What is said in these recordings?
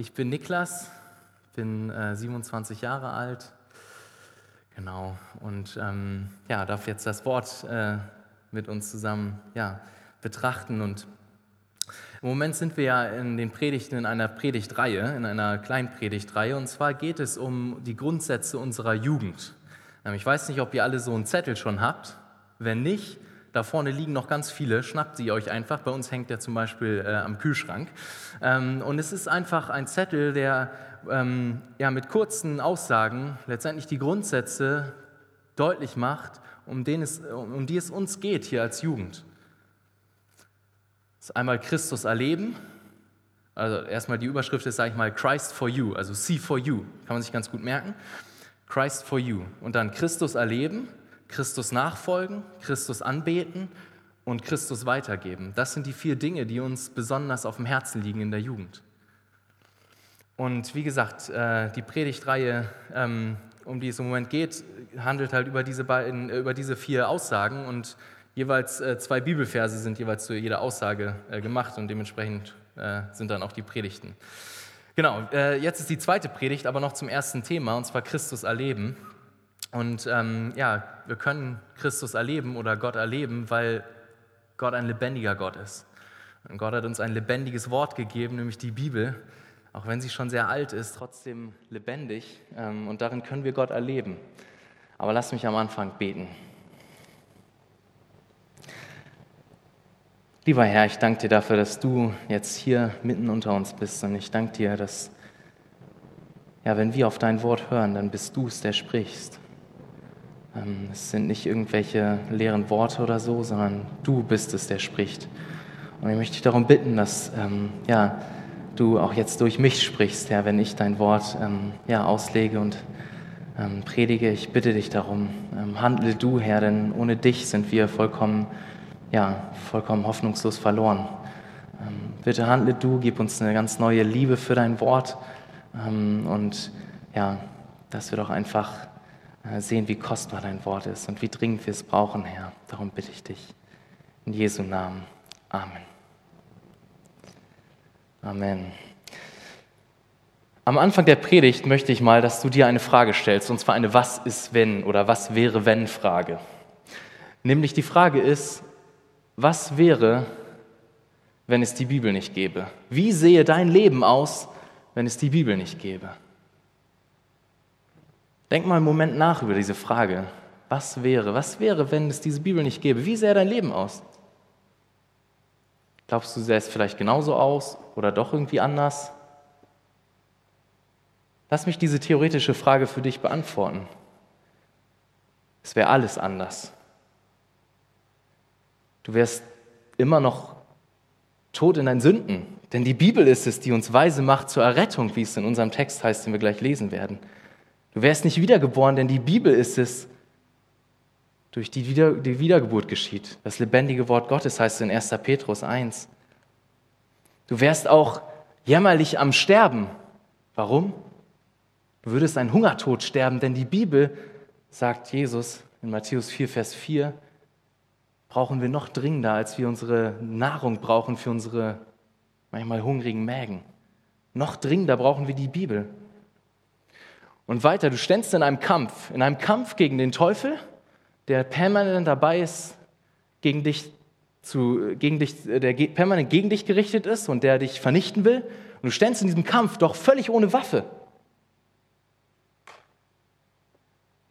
Ich bin Niklas, bin äh, 27 Jahre alt, genau, und ähm, ja, darf jetzt das Wort äh, mit uns zusammen ja, betrachten. Und im Moment sind wir ja in den Predigten in einer Predigtreihe, in einer Kleinpredigtreihe, und zwar geht es um die Grundsätze unserer Jugend. Ähm, ich weiß nicht, ob ihr alle so einen Zettel schon habt. Wenn nicht, da vorne liegen noch ganz viele, schnappt sie euch einfach. Bei uns hängt der zum Beispiel äh, am Kühlschrank. Ähm, und es ist einfach ein Zettel, der ähm, ja, mit kurzen Aussagen letztendlich die Grundsätze deutlich macht, um, den es, um die es uns geht hier als Jugend. Das ist einmal Christus erleben. Also erstmal die Überschrift ist, sage ich mal, Christ for you, also See for you, kann man sich ganz gut merken. Christ for you. Und dann Christus erleben, Christus nachfolgen, Christus anbeten und Christus weitergeben. Das sind die vier Dinge, die uns besonders auf dem Herzen liegen in der Jugend. Und wie gesagt, äh, die Predigtreihe, ähm, um die es im Moment geht, handelt halt über diese, beiden, äh, über diese vier Aussagen und jeweils äh, zwei Bibelverse sind jeweils zu jeder Aussage gemacht und dementsprechend sind dann auch die Predigten. Genau, jetzt ist die zweite Predigt, aber noch zum ersten Thema, und zwar Christus erleben. Und ähm, ja, wir können Christus erleben oder Gott erleben, weil Gott ein lebendiger Gott ist. Und Gott hat uns ein lebendiges Wort gegeben, nämlich die Bibel. Auch wenn sie schon sehr alt ist, trotzdem lebendig. Ähm, und darin können wir Gott erleben. Aber lass mich am Anfang beten. Lieber Herr, ich danke dir dafür, dass du jetzt hier mitten unter uns bist. Und ich danke dir, dass, ja, wenn wir auf dein Wort hören, dann bist du es, der sprichst. Ähm, es sind nicht irgendwelche leeren Worte oder so, sondern du bist es, der spricht. Und ich möchte dich darum bitten, dass ähm, ja, du auch jetzt durch mich sprichst, Herr, wenn ich dein Wort ähm, ja, auslege und ähm, predige. Ich bitte dich darum, ähm, handle du, Herr, denn ohne dich sind wir vollkommen, ja, vollkommen hoffnungslos verloren. Ähm, bitte handle du, gib uns eine ganz neue Liebe für dein Wort und ja, dass wir doch einfach sehen, wie kostbar dein Wort ist und wie dringend wir es brauchen, Herr. Darum bitte ich dich. In Jesu Namen. Amen. Amen. Am Anfang der Predigt möchte ich mal, dass du dir eine Frage stellst, und zwar eine Was ist wenn oder Was wäre wenn Frage. Nämlich die Frage ist, was wäre, wenn es die Bibel nicht gäbe? Wie sehe dein Leben aus, wenn es die Bibel nicht gäbe? Denk mal einen Moment nach über diese Frage. Was wäre? Was wäre, wenn es diese Bibel nicht gäbe? Wie sähe dein Leben aus? Glaubst du, sähe es vielleicht genauso aus oder doch irgendwie anders? Lass mich diese theoretische Frage für dich beantworten. Es wäre alles anders. Du wärst immer noch tot in deinen Sünden, denn die Bibel ist es, die uns weise macht zur Errettung, wie es in unserem Text heißt, den wir gleich lesen werden. Du wärst nicht wiedergeboren, denn die Bibel ist es, durch die, Wieder die Wiedergeburt geschieht. Das lebendige Wort Gottes heißt in 1. Petrus 1. Du wärst auch jämmerlich am Sterben. Warum? Du würdest einen Hungertod sterben, denn die Bibel, sagt Jesus in Matthäus 4, Vers 4, brauchen wir noch dringender, als wir unsere Nahrung brauchen für unsere manchmal hungrigen Mägen. Noch dringender brauchen wir die Bibel. Und weiter, du ständst in einem Kampf, in einem Kampf gegen den Teufel, der permanent dabei ist, gegen dich zu, gegen dich, der permanent gegen dich gerichtet ist und der dich vernichten will. Und du ständst in diesem Kampf doch völlig ohne Waffe.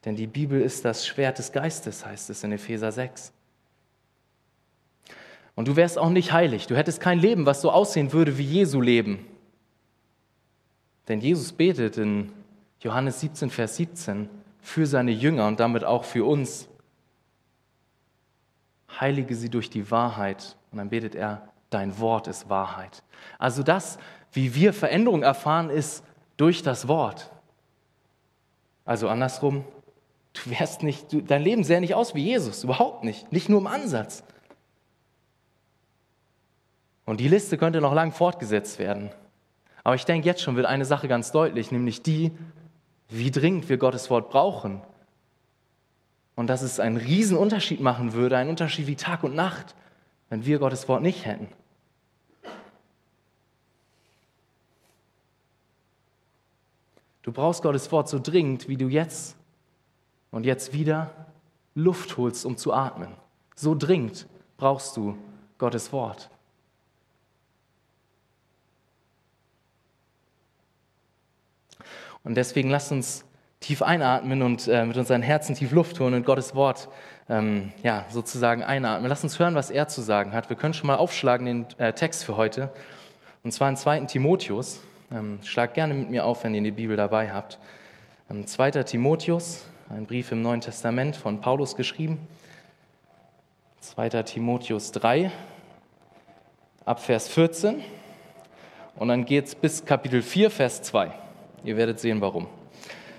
Denn die Bibel ist das Schwert des Geistes, heißt es in Epheser 6. Und du wärst auch nicht heilig. Du hättest kein Leben, was so aussehen würde wie Jesu Leben. Denn Jesus betet in Johannes 17, Vers 17, für seine Jünger und damit auch für uns. Heilige sie durch die Wahrheit. Und dann betet er, dein Wort ist Wahrheit. Also das, wie wir Veränderung erfahren, ist durch das Wort. Also andersrum, du wärst nicht, du, dein Leben sähe nicht aus wie Jesus, überhaupt nicht, nicht nur im Ansatz. Und die Liste könnte noch lang fortgesetzt werden. Aber ich denke, jetzt schon wird eine Sache ganz deutlich, nämlich die, wie dringend wir Gottes Wort brauchen. Und dass es einen riesen Unterschied machen würde, einen Unterschied wie Tag und Nacht, wenn wir Gottes Wort nicht hätten. Du brauchst Gottes Wort so dringend, wie du jetzt und jetzt wieder Luft holst, um zu atmen. So dringend brauchst du Gottes Wort. Und deswegen lasst uns tief einatmen und äh, mit unseren Herzen tief Luft holen und Gottes Wort ähm, ja, sozusagen einatmen. Lass uns hören, was er zu sagen hat. Wir können schon mal aufschlagen den äh, Text für heute. Und zwar in 2. Timotheus. Ähm, schlag gerne mit mir auf, wenn ihr die Bibel dabei habt. Ähm, 2. Timotheus, ein Brief im Neuen Testament von Paulus geschrieben. 2. Timotheus 3, ab Vers 14. Und dann geht es bis Kapitel 4, Vers 2. Ihr werdet sehen, warum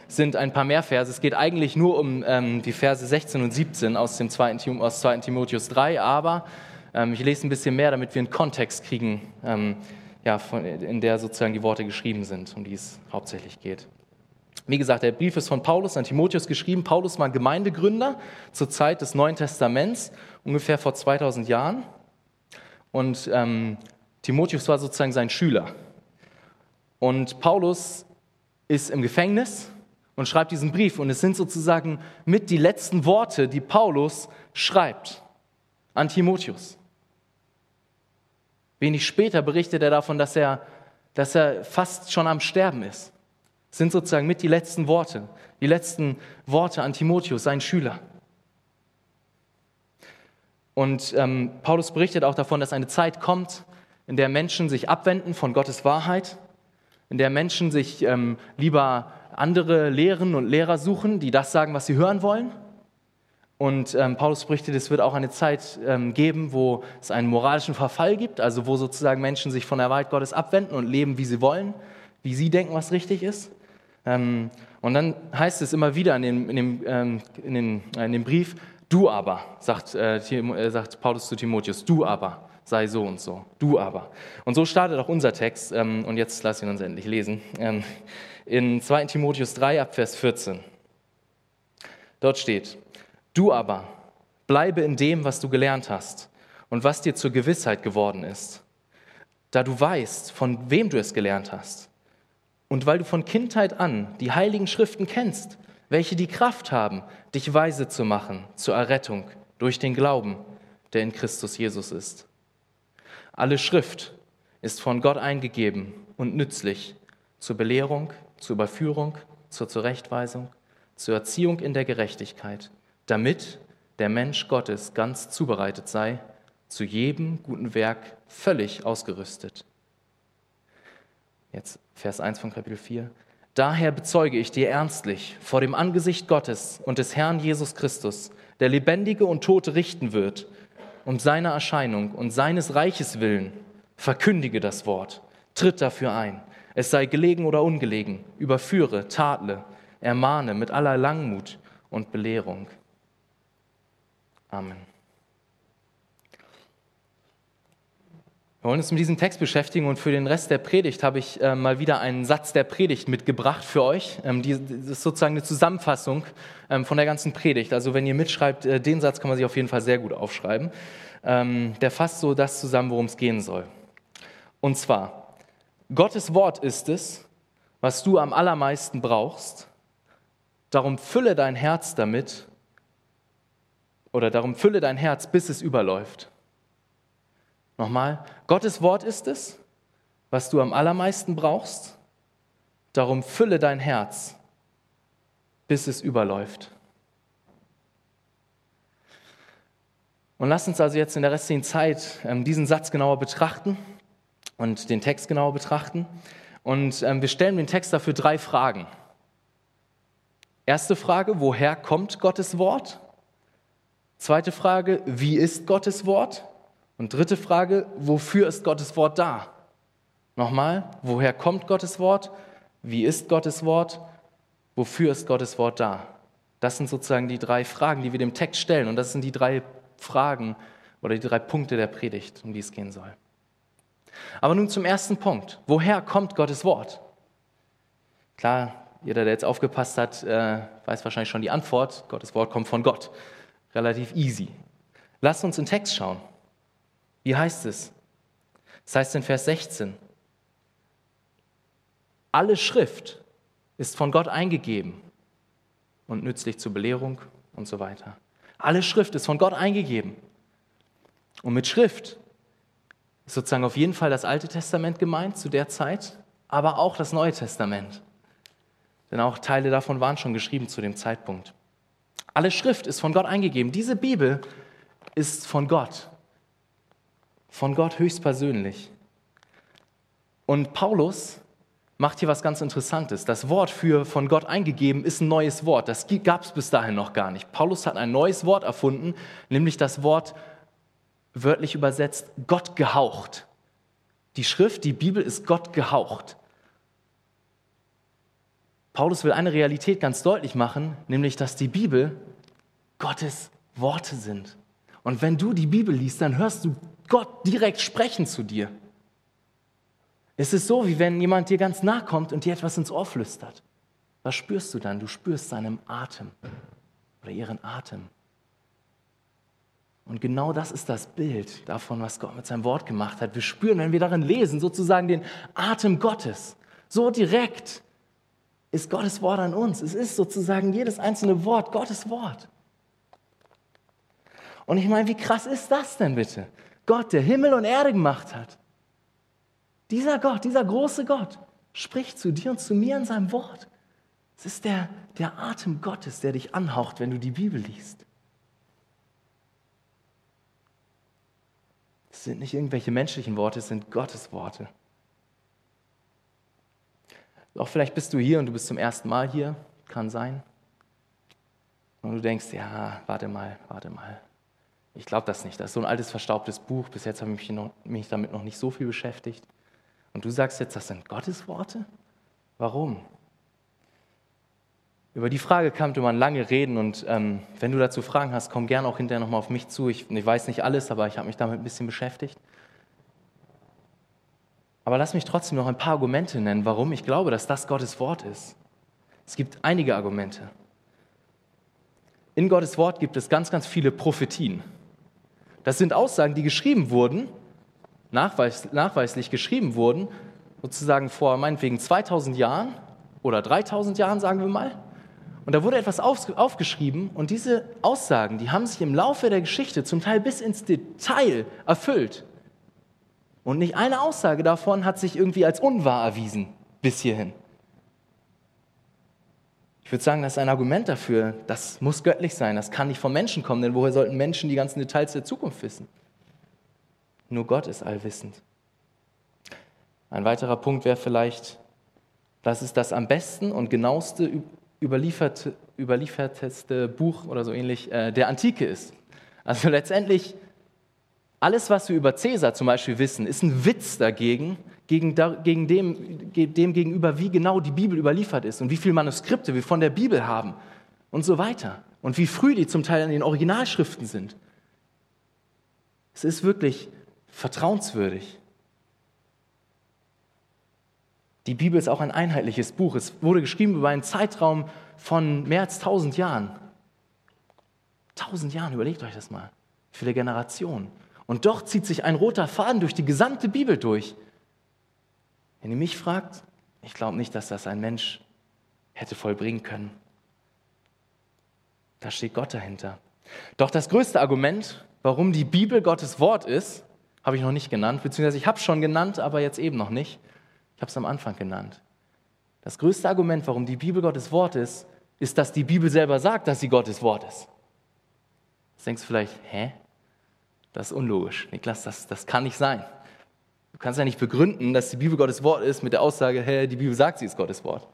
sind ein paar mehr Verse. Es geht eigentlich nur um ähm, die Verse 16 und 17 aus dem 2. Aus 2. Timotheus 3, aber ähm, ich lese ein bisschen mehr, damit wir einen Kontext kriegen, ähm, ja, von, in der sozusagen die Worte geschrieben sind, um die es hauptsächlich geht. Wie gesagt, der Brief ist von Paulus an Timotheus geschrieben. Paulus war Gemeindegründer zur Zeit des Neuen Testaments, ungefähr vor 2000 Jahren. Und ähm, Timotheus war sozusagen sein Schüler. Und Paulus ist im Gefängnis und schreibt diesen Brief. Und es sind sozusagen mit die letzten Worte, die Paulus schreibt an Timotheus. Wenig später berichtet er davon, dass er, dass er fast schon am Sterben ist. Es sind sozusagen mit die letzten Worte, die letzten Worte an Timotheus, seinen Schüler. Und ähm, Paulus berichtet auch davon, dass eine Zeit kommt, in der Menschen sich abwenden von Gottes Wahrheit, in der Menschen sich ähm, lieber andere Lehren und Lehrer suchen, die das sagen, was sie hören wollen. Und ähm, Paulus berichtet, es wird auch eine Zeit ähm, geben, wo es einen moralischen Verfall gibt, also wo sozusagen Menschen sich von der Wahrheit Gottes abwenden und leben, wie sie wollen, wie sie denken, was richtig ist. Ähm, und dann heißt es immer wieder in dem, in dem, ähm, in den, in dem Brief, du aber, sagt, äh, äh, sagt Paulus zu Timotheus, du aber sei so und so, du aber. Und so startet auch unser Text, ähm, und jetzt lass ihn uns endlich lesen. Ähm, in 2 Timotheus 3 ab Vers 14. Dort steht, du aber bleibe in dem, was du gelernt hast und was dir zur Gewissheit geworden ist, da du weißt, von wem du es gelernt hast und weil du von Kindheit an die heiligen Schriften kennst, welche die Kraft haben, dich weise zu machen zur Errettung durch den Glauben, der in Christus Jesus ist. Alle Schrift ist von Gott eingegeben und nützlich zur Belehrung, zur Überführung, zur Zurechtweisung, zur Erziehung in der Gerechtigkeit, damit der Mensch Gottes ganz zubereitet sei, zu jedem guten Werk völlig ausgerüstet. Jetzt Vers 1 von Kapitel 4. Daher bezeuge ich dir ernstlich vor dem Angesicht Gottes und des Herrn Jesus Christus, der Lebendige und Tote richten wird, um seine Erscheinung und seines Reiches willen, verkündige das Wort, tritt dafür ein es sei gelegen oder ungelegen, überführe, tadle, ermahne mit aller Langmut und Belehrung. Amen. Wir wollen uns mit diesem Text beschäftigen und für den Rest der Predigt habe ich äh, mal wieder einen Satz der Predigt mitgebracht für euch. Ähm, die, das ist sozusagen eine Zusammenfassung ähm, von der ganzen Predigt. Also wenn ihr mitschreibt, äh, den Satz kann man sich auf jeden Fall sehr gut aufschreiben. Ähm, der fasst so das zusammen, worum es gehen soll. Und zwar, Gottes Wort ist es, was du am allermeisten brauchst. Darum fülle dein Herz damit oder darum fülle dein Herz, bis es überläuft. Nochmal, Gottes Wort ist es, was du am allermeisten brauchst. Darum fülle dein Herz, bis es überläuft. Und lass uns also jetzt in der restlichen Zeit ähm, diesen Satz genauer betrachten und den Text genauer betrachten. Und ähm, wir stellen den Text dafür drei Fragen. Erste Frage, woher kommt Gottes Wort? Zweite Frage, wie ist Gottes Wort? Und dritte Frage, wofür ist Gottes Wort da? Nochmal, woher kommt Gottes Wort? Wie ist Gottes Wort? Wofür ist Gottes Wort da? Das sind sozusagen die drei Fragen, die wir dem Text stellen. Und das sind die drei Fragen oder die drei Punkte der Predigt, um die es gehen soll. Aber nun zum ersten Punkt. Woher kommt Gottes Wort? Klar, jeder, der jetzt aufgepasst hat, äh, weiß wahrscheinlich schon die Antwort. Gottes Wort kommt von Gott. Relativ easy. Lasst uns in den Text schauen. Wie heißt es? Das heißt in Vers 16, alle Schrift ist von Gott eingegeben und nützlich zur Belehrung und so weiter. Alle Schrift ist von Gott eingegeben. Und mit Schrift ist sozusagen auf jeden Fall das Alte Testament gemeint zu der Zeit, aber auch das Neue Testament. Denn auch Teile davon waren schon geschrieben zu dem Zeitpunkt. Alle Schrift ist von Gott eingegeben. Diese Bibel ist von Gott. Von Gott höchstpersönlich. Und Paulus macht hier was ganz Interessantes. Das Wort für von Gott eingegeben ist ein neues Wort. Das gab es bis dahin noch gar nicht. Paulus hat ein neues Wort erfunden, nämlich das Wort wörtlich übersetzt Gott gehaucht. Die Schrift, die Bibel ist Gott gehaucht. Paulus will eine Realität ganz deutlich machen, nämlich dass die Bibel Gottes Worte sind. Und wenn du die Bibel liest, dann hörst du Gott direkt sprechen zu dir. Es ist so, wie wenn jemand dir ganz nah kommt und dir etwas ins Ohr flüstert. Was spürst du dann? Du spürst seinen Atem oder ihren Atem. Und genau das ist das Bild davon, was Gott mit seinem Wort gemacht hat. Wir spüren, wenn wir darin lesen, sozusagen den Atem Gottes. So direkt ist Gottes Wort an uns. Es ist sozusagen jedes einzelne Wort Gottes Wort. Und ich meine, wie krass ist das denn bitte? Gott, der Himmel und Erde gemacht hat, dieser Gott, dieser große Gott, spricht zu dir und zu mir in seinem Wort. Es ist der, der Atem Gottes, der dich anhaucht, wenn du die Bibel liest. Es sind nicht irgendwelche menschlichen Worte, es sind Gottes Worte. Auch vielleicht bist du hier und du bist zum ersten Mal hier, kann sein. Und du denkst, ja, warte mal, warte mal. Ich glaube das nicht. Das ist so ein altes, verstaubtes Buch. Bis jetzt habe ich mich, noch, mich damit noch nicht so viel beschäftigt. Und du sagst jetzt, das sind Gottes Worte? Warum? Über die Frage kann man lange reden und ähm, wenn du dazu Fragen hast, komm gerne auch hinterher nochmal auf mich zu. Ich, ich weiß nicht alles, aber ich habe mich damit ein bisschen beschäftigt. Aber lass mich trotzdem noch ein paar Argumente nennen, warum ich glaube, dass das Gottes Wort ist. Es gibt einige Argumente. In Gottes Wort gibt es ganz, ganz viele Prophetien. Das sind Aussagen, die geschrieben wurden nachweis, nachweislich geschrieben wurden, sozusagen vor meinetwegen 2000 Jahren oder 3000 Jahren, sagen wir mal. Und da wurde etwas auf, aufgeschrieben und diese Aussagen, die haben sich im Laufe der Geschichte zum Teil bis ins Detail erfüllt. Und nicht eine Aussage davon hat sich irgendwie als unwahr erwiesen bis hierhin. Ich würde sagen, das ist ein Argument dafür, das muss göttlich sein, das kann nicht von Menschen kommen, denn woher sollten Menschen die ganzen Details der Zukunft wissen? Nur Gott ist allwissend. Ein weiterer Punkt wäre vielleicht, das ist das am besten und genaueste überlieferte, überlieferteste Buch oder so ähnlich äh, der Antike ist. Also letztendlich, alles, was wir über Cäsar zum Beispiel wissen, ist ein Witz dagegen, gegen, gegen dem, dem gegenüber, wie genau die Bibel überliefert ist und wie viele Manuskripte wir von der Bibel haben und so weiter. Und wie früh die zum Teil in den Originalschriften sind. Es ist wirklich vertrauenswürdig. Die Bibel ist auch ein einheitliches Buch. Es wurde geschrieben über einen Zeitraum von mehr als tausend Jahren. Tausend Jahren, überlegt euch das mal. Viele Generationen. Und doch zieht sich ein roter Faden durch die gesamte Bibel durch. Wenn ihr mich fragt, ich glaube nicht, dass das ein Mensch hätte vollbringen können. Da steht Gott dahinter. Doch das größte Argument, warum die Bibel Gottes Wort ist, habe ich noch nicht genannt, beziehungsweise ich habe es schon genannt, aber jetzt eben noch nicht. Ich habe es am Anfang genannt. Das größte Argument, warum die Bibel Gottes Wort ist, ist, dass die Bibel selber sagt, dass sie Gottes Wort ist. Jetzt denkst du vielleicht, hä? Das ist unlogisch. Niklas, das, das kann nicht sein. Du kannst ja nicht begründen, dass die Bibel Gottes Wort ist mit der Aussage, hä, die Bibel sagt, sie ist Gottes Wort.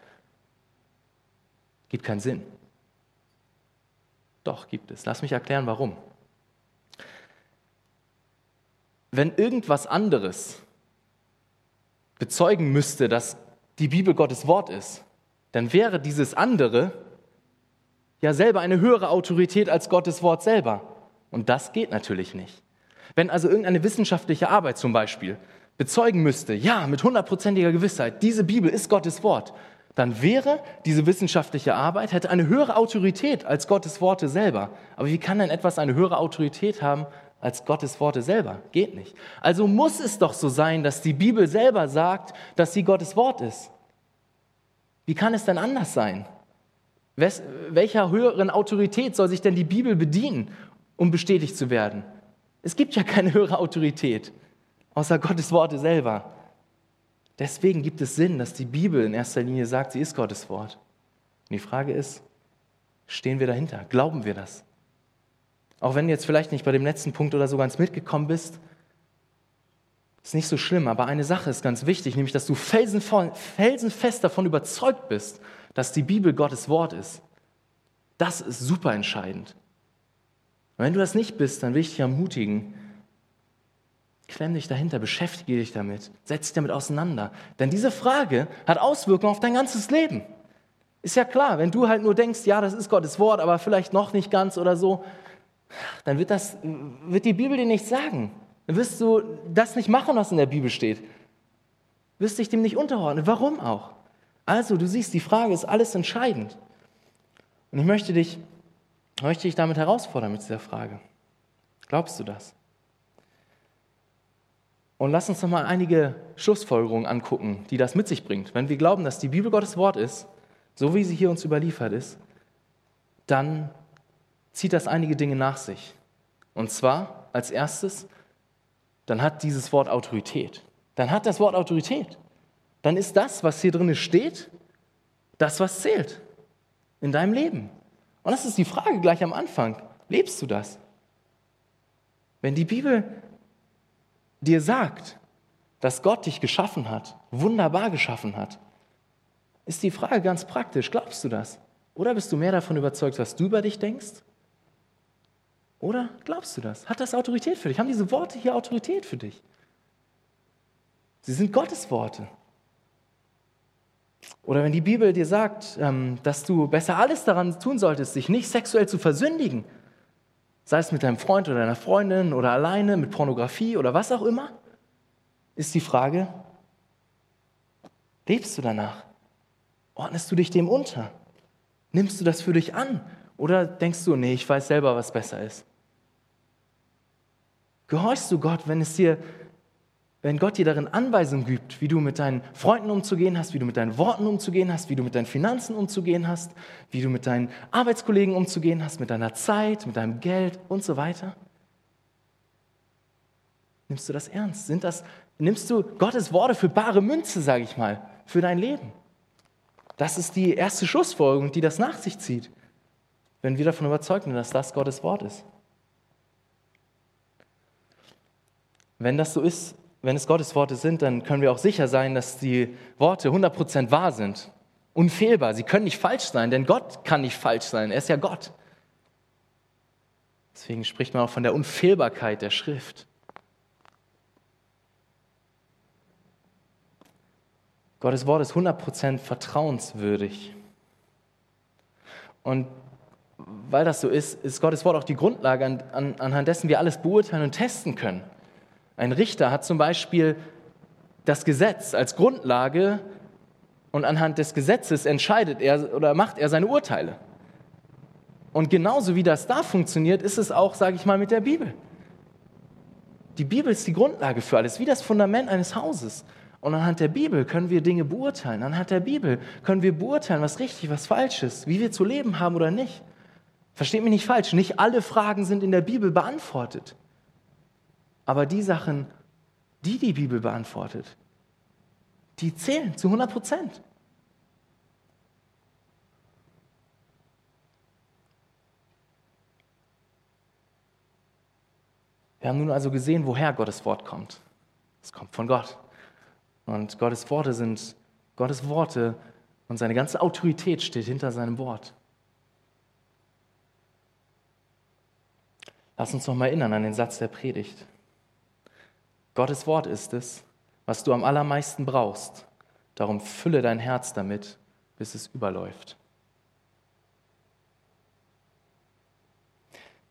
Gibt keinen Sinn. Doch, gibt es. Lass mich erklären, warum wenn irgendwas anderes bezeugen müsste, dass die Bibel Gottes Wort ist, dann wäre dieses andere ja selber eine höhere Autorität als Gottes Wort selber. Und das geht natürlich nicht. Wenn also irgendeine wissenschaftliche Arbeit zum Beispiel bezeugen müsste, ja, mit hundertprozentiger Gewissheit, diese Bibel ist Gottes Wort, dann wäre diese wissenschaftliche Arbeit, hätte eine höhere Autorität als Gottes Worte selber. Aber wie kann denn etwas eine höhere Autorität haben als Gottes Worte selber. Geht nicht. Also muss es doch so sein, dass die Bibel selber sagt, dass sie Gottes Wort ist. Wie kann es denn anders sein? Wes welcher höheren Autorität soll sich denn die Bibel bedienen, um bestätigt zu werden? Es gibt ja keine höhere Autorität, außer Gottes Worte selber. Deswegen gibt es Sinn, dass die Bibel in erster Linie sagt, sie ist Gottes Wort. Und die Frage ist, stehen wir dahinter? Glauben wir das? Auch wenn du jetzt vielleicht nicht bei dem letzten Punkt oder so ganz mitgekommen bist, ist nicht so schlimm, aber eine Sache ist ganz wichtig, nämlich dass du felsenfest davon überzeugt bist, dass die Bibel Gottes Wort ist. Das ist super entscheidend. Und wenn du das nicht bist, dann will ich dich ermutigen, klemm dich dahinter, beschäftige dich damit, setz dich damit auseinander. Denn diese Frage hat Auswirkungen auf dein ganzes Leben. Ist ja klar, wenn du halt nur denkst, ja, das ist Gottes Wort, aber vielleicht noch nicht ganz oder so, dann wird, das, wird die Bibel dir nichts sagen. Dann wirst du das nicht machen, was in der Bibel steht. Wirst dich dem nicht unterordnen. Warum auch? Also, du siehst, die Frage ist alles entscheidend. Und ich möchte dich, möchte dich damit herausfordern mit dieser Frage. Glaubst du das? Und lass uns noch mal einige Schlussfolgerungen angucken, die das mit sich bringt. Wenn wir glauben, dass die Bibel Gottes Wort ist, so wie sie hier uns überliefert ist, dann zieht das einige Dinge nach sich. Und zwar als erstes, dann hat dieses Wort Autorität. Dann hat das Wort Autorität. Dann ist das, was hier drin steht, das, was zählt in deinem Leben. Und das ist die Frage gleich am Anfang. Lebst du das? Wenn die Bibel dir sagt, dass Gott dich geschaffen hat, wunderbar geschaffen hat, ist die Frage ganz praktisch, glaubst du das? Oder bist du mehr davon überzeugt, was du über dich denkst? Oder glaubst du das? Hat das Autorität für dich? Haben diese Worte hier Autorität für dich? Sie sind Gottes Worte. Oder wenn die Bibel dir sagt, ähm, dass du besser alles daran tun solltest, dich nicht sexuell zu versündigen, sei es mit deinem Freund oder deiner Freundin oder alleine, mit Pornografie oder was auch immer, ist die Frage, lebst du danach? Ordnest du dich dem unter? Nimmst du das für dich an? Oder denkst du, nee, ich weiß selber, was besser ist? Gehorchst du Gott, wenn es dir, wenn Gott dir darin Anweisungen gibt, wie du mit deinen Freunden umzugehen hast, wie du mit deinen Worten umzugehen hast, wie du mit deinen Finanzen umzugehen hast, wie du mit deinen Arbeitskollegen umzugehen hast, mit deiner Zeit, mit deinem Geld und so weiter? Nimmst du das ernst? Sind das, nimmst du Gottes Worte für bare Münze, sage ich mal, für dein Leben? Das ist die erste Schlussfolgerung, die das nach sich zieht, wenn wir davon überzeugt sind, dass das Gottes Wort ist. Wenn das so ist, wenn es Gottes Worte sind, dann können wir auch sicher sein, dass die Worte 100% wahr sind. Unfehlbar. Sie können nicht falsch sein, denn Gott kann nicht falsch sein. Er ist ja Gott. Deswegen spricht man auch von der Unfehlbarkeit der Schrift. Gottes Wort ist 100% vertrauenswürdig. Und weil das so ist, ist Gottes Wort auch die Grundlage, an, an, anhand dessen wir alles beurteilen und testen können. Ein Richter hat zum Beispiel das Gesetz als Grundlage und anhand des Gesetzes entscheidet er oder macht er seine Urteile. Und genauso wie das da funktioniert, ist es auch, sage ich mal, mit der Bibel. Die Bibel ist die Grundlage für alles, wie das Fundament eines Hauses. Und anhand der Bibel können wir Dinge beurteilen. Anhand der Bibel können wir beurteilen, was richtig, was falsch ist, wie wir zu leben haben oder nicht. Versteht mich nicht falsch, nicht alle Fragen sind in der Bibel beantwortet. Aber die Sachen, die die Bibel beantwortet, die zählen zu 100 Prozent. Wir haben nun also gesehen, woher Gottes Wort kommt. Es kommt von Gott. Und Gottes Worte sind Gottes Worte und seine ganze Autorität steht hinter seinem Wort. Lass uns noch mal erinnern an den Satz der Predigt. Gottes Wort ist es, was du am allermeisten brauchst. Darum fülle dein Herz damit, bis es überläuft.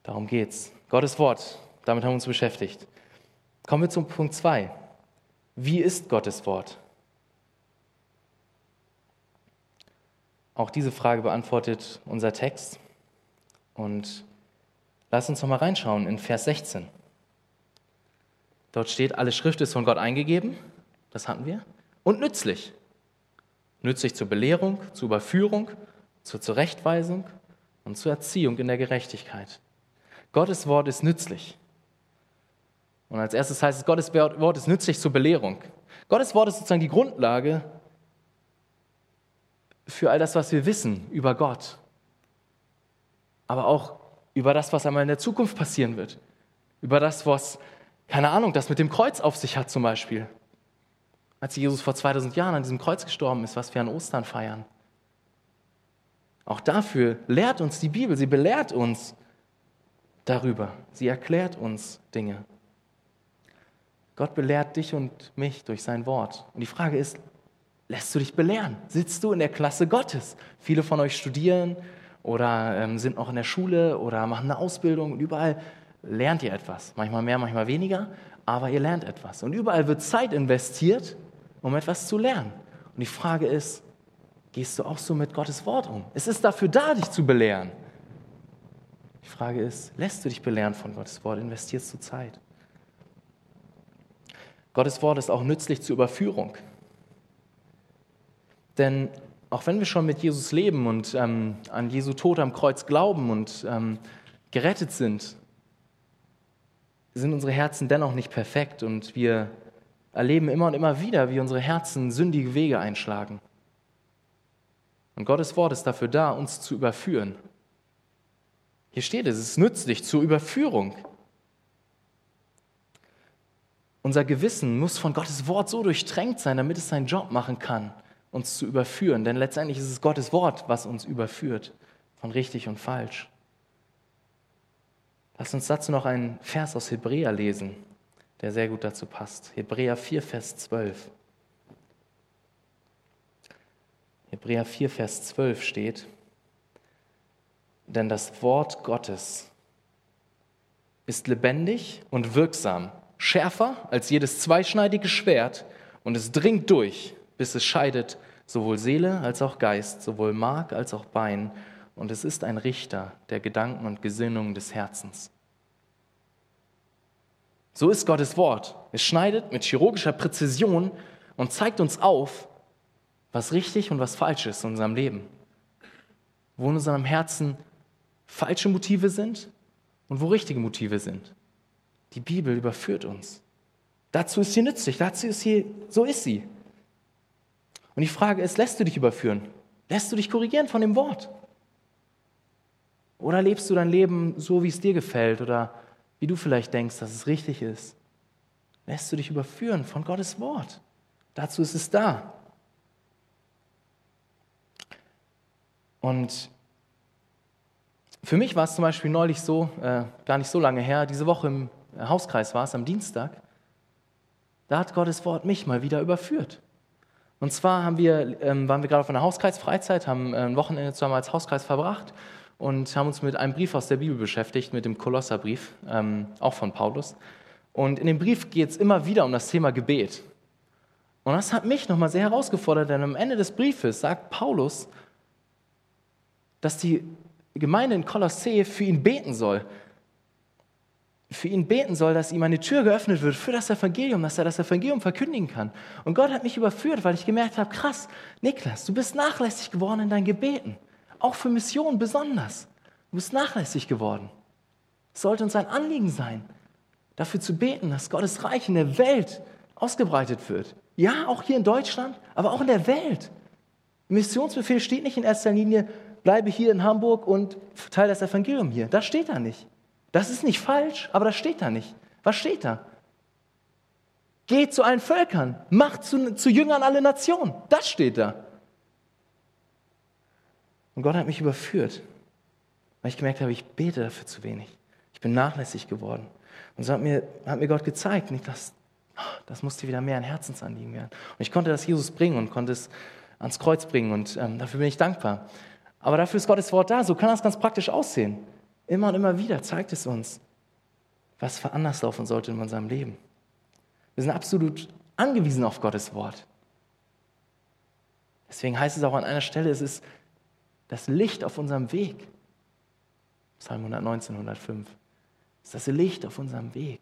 Darum geht's. Gottes Wort, damit haben wir uns beschäftigt. Kommen wir zum Punkt 2. Wie ist Gottes Wort? Auch diese Frage beantwortet unser Text. Und lass uns noch mal reinschauen in Vers 16. Dort steht, alle Schrift ist von Gott eingegeben, das hatten wir, und nützlich. Nützlich zur Belehrung, zur Überführung, zur Zurechtweisung und zur Erziehung in der Gerechtigkeit. Gottes Wort ist nützlich. Und als erstes heißt es, Gottes Wort ist nützlich zur Belehrung. Gottes Wort ist sozusagen die Grundlage für all das, was wir wissen über Gott, aber auch über das, was einmal in der Zukunft passieren wird, über das, was, keine Ahnung, das mit dem Kreuz auf sich hat zum Beispiel. Als Jesus vor 2000 Jahren an diesem Kreuz gestorben ist, was wir an Ostern feiern. Auch dafür lehrt uns die Bibel, sie belehrt uns darüber, sie erklärt uns Dinge. Gott belehrt dich und mich durch sein Wort. Und die Frage ist, lässt du dich belehren? Sitzt du in der Klasse Gottes? Viele von euch studieren oder ähm, sind noch in der Schule oder machen eine Ausbildung und überall lernt ihr etwas. Manchmal mehr, manchmal weniger, aber ihr lernt etwas. Und überall wird Zeit investiert, um etwas zu lernen. Und die Frage ist, gehst du auch so mit Gottes Wort um? Es ist dafür da, dich zu belehren. Die Frage ist, lässt du dich belehren von Gottes Wort? Investierst du Zeit? Gottes Wort ist auch nützlich zur Überführung. Denn auch wenn wir schon mit Jesus leben und ähm, an Jesu Tod am Kreuz glauben und ähm, gerettet sind, sind unsere Herzen dennoch nicht perfekt und wir erleben immer und immer wieder, wie unsere Herzen sündige Wege einschlagen. Und Gottes Wort ist dafür da, uns zu überführen. Hier steht es, es ist nützlich zur Überführung. Unser Gewissen muss von Gottes Wort so durchtränkt sein, damit es seinen Job machen kann uns zu überführen. Denn letztendlich ist es Gottes Wort, was uns überführt von richtig und falsch. Lass uns dazu noch einen Vers aus Hebräer lesen, der sehr gut dazu passt. Hebräer 4, Vers 12. Hebräer 4, Vers 12 steht, denn das Wort Gottes ist lebendig und wirksam, schärfer als jedes zweischneidige Schwert und es dringt durch bis es scheidet sowohl Seele als auch Geist, sowohl Mark als auch Bein, und es ist ein Richter der Gedanken und Gesinnungen des Herzens. So ist Gottes Wort. Es schneidet mit chirurgischer Präzision und zeigt uns auf, was richtig und was falsch ist in unserem Leben. Wo in unserem Herzen falsche Motive sind und wo richtige Motive sind. Die Bibel überführt uns. Dazu ist sie nützlich, dazu ist sie, so ist sie. Und die Frage ist, lässt du dich überführen? Lässt du dich korrigieren von dem Wort? Oder lebst du dein Leben so, wie es dir gefällt oder wie du vielleicht denkst, dass es richtig ist? Lässt du dich überführen von Gottes Wort? Dazu ist es da. Und für mich war es zum Beispiel neulich so, äh, gar nicht so lange her, diese Woche im Hauskreis war es, am Dienstag, da hat Gottes Wort mich mal wieder überführt. Und zwar haben wir, ähm, waren wir gerade auf einer Hauskreisfreizeit, haben äh, ein Wochenende zusammen als Hauskreis verbracht und haben uns mit einem Brief aus der Bibel beschäftigt, mit dem Kolosserbrief, ähm, auch von Paulus. Und in dem Brief geht es immer wieder um das Thema Gebet. Und das hat mich nochmal sehr herausgefordert, denn am Ende des Briefes sagt Paulus, dass die Gemeinde in Kolossee für ihn beten soll für ihn beten soll, dass ihm eine Tür geöffnet wird für das Evangelium, dass er das Evangelium verkündigen kann. Und Gott hat mich überführt, weil ich gemerkt habe, krass, Niklas, du bist nachlässig geworden in deinen Gebeten. Auch für Missionen besonders. Du bist nachlässig geworden. Es sollte uns ein Anliegen sein, dafür zu beten, dass Gottes Reich in der Welt ausgebreitet wird. Ja, auch hier in Deutschland, aber auch in der Welt. Im Missionsbefehl steht nicht in erster Linie, bleibe hier in Hamburg und teile das Evangelium hier. Das steht da nicht. Das ist nicht falsch, aber das steht da nicht. Was steht da? Geht zu allen Völkern, macht zu, zu Jüngern alle Nationen. Das steht da. Und Gott hat mich überführt, weil ich gemerkt habe, ich bete dafür zu wenig. Ich bin nachlässig geworden. Und so hat mir, hat mir Gott gezeigt, nicht, das, das musste wieder mehr ein Herzensanliegen werden. Und ich konnte das Jesus bringen und konnte es ans Kreuz bringen und ähm, dafür bin ich dankbar. Aber dafür ist Gottes Wort da. So kann das ganz praktisch aussehen. Immer und immer wieder zeigt es uns, was anders laufen sollte in unserem Leben. Wir sind absolut angewiesen auf Gottes Wort. Deswegen heißt es auch an einer Stelle, es ist das Licht auf unserem Weg. Psalm 119, 105. Es ist das Licht auf unserem Weg.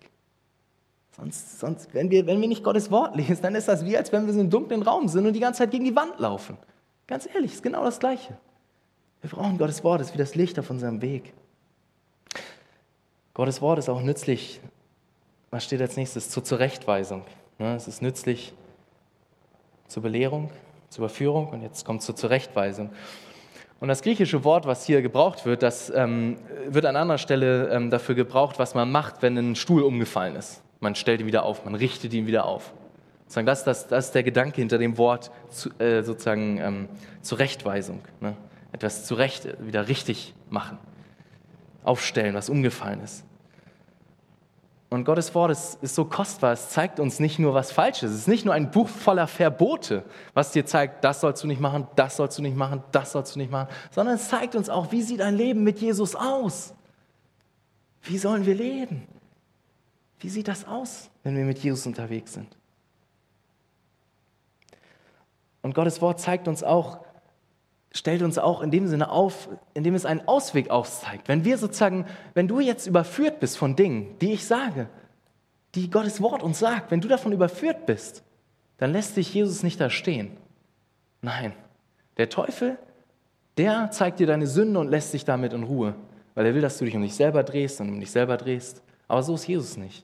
Sonst, sonst wenn, wir, wenn wir nicht Gottes Wort lesen, dann ist das wie, als wenn wir so im dunklen Raum sind und die ganze Zeit gegen die Wand laufen. Ganz ehrlich, ist genau das Gleiche. Wir brauchen Gottes Wort, es ist wie das Licht auf unserem Weg. Gottes Wort ist auch nützlich, was steht als nächstes? Zur Zurechtweisung. Es ist nützlich zur Belehrung, zur Überführung und jetzt kommt zur Zurechtweisung. Und das griechische Wort, was hier gebraucht wird, das ähm, wird an anderer Stelle ähm, dafür gebraucht, was man macht, wenn ein Stuhl umgefallen ist. Man stellt ihn wieder auf, man richtet ihn wieder auf. Das, das, das ist der Gedanke hinter dem Wort zu, äh, sozusagen ähm, Zurechtweisung. Ne? Etwas zurecht, wieder richtig machen. Aufstellen, was umgefallen ist. Und Gottes Wort ist, ist, so kostbar. Es zeigt uns nicht nur, was falsch ist. Es ist nicht nur ein Buch voller Verbote, was dir zeigt, das sollst du nicht machen, das sollst du nicht machen, das sollst du nicht machen, sondern es zeigt uns auch, wie sieht ein Leben mit Jesus aus? Wie sollen wir leben? Wie sieht das aus, wenn wir mit Jesus unterwegs sind? Und Gottes Wort zeigt uns auch, stellt uns auch in dem Sinne auf, indem es einen Ausweg aufzeigt. Wenn wir sozusagen, wenn du jetzt überführt bist von Dingen, die ich sage, die Gottes Wort uns sagt, wenn du davon überführt bist, dann lässt dich Jesus nicht da stehen. Nein, der Teufel, der zeigt dir deine Sünde und lässt dich damit in Ruhe, weil er will, dass du dich um dich selber drehst und um dich selber drehst. Aber so ist Jesus nicht.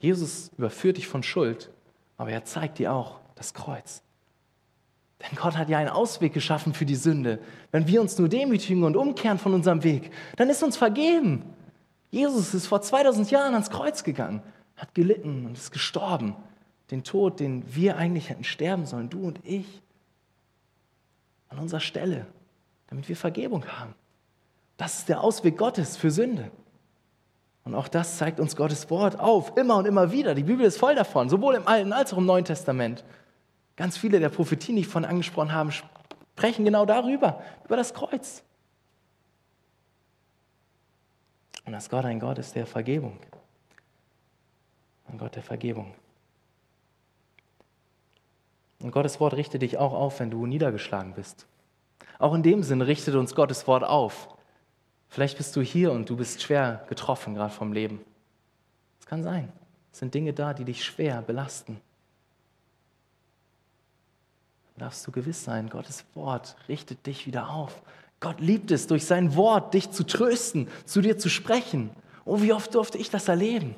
Jesus überführt dich von Schuld, aber er zeigt dir auch das Kreuz. Denn Gott hat ja einen Ausweg geschaffen für die Sünde. Wenn wir uns nur demütigen und umkehren von unserem Weg, dann ist uns vergeben. Jesus ist vor 2000 Jahren ans Kreuz gegangen, hat gelitten und ist gestorben. Den Tod, den wir eigentlich hätten sterben sollen, du und ich, an unserer Stelle, damit wir Vergebung haben. Das ist der Ausweg Gottes für Sünde. Und auch das zeigt uns Gottes Wort auf, immer und immer wieder. Die Bibel ist voll davon, sowohl im Alten als auch im Neuen Testament. Ganz viele der Prophetien, die ich vorhin angesprochen habe, sprechen genau darüber, über das Kreuz. Und dass Gott ein Gott ist der Vergebung. Ein Gott der Vergebung. Und Gottes Wort richtet dich auch auf, wenn du niedergeschlagen bist. Auch in dem Sinne richtet uns Gottes Wort auf. Vielleicht bist du hier und du bist schwer getroffen, gerade vom Leben. Es kann sein. Es sind Dinge da, die dich schwer belasten darfst du gewiss sein, Gottes Wort richtet dich wieder auf. Gott liebt es, durch sein Wort dich zu trösten, zu dir zu sprechen. Oh, wie oft durfte ich das erleben,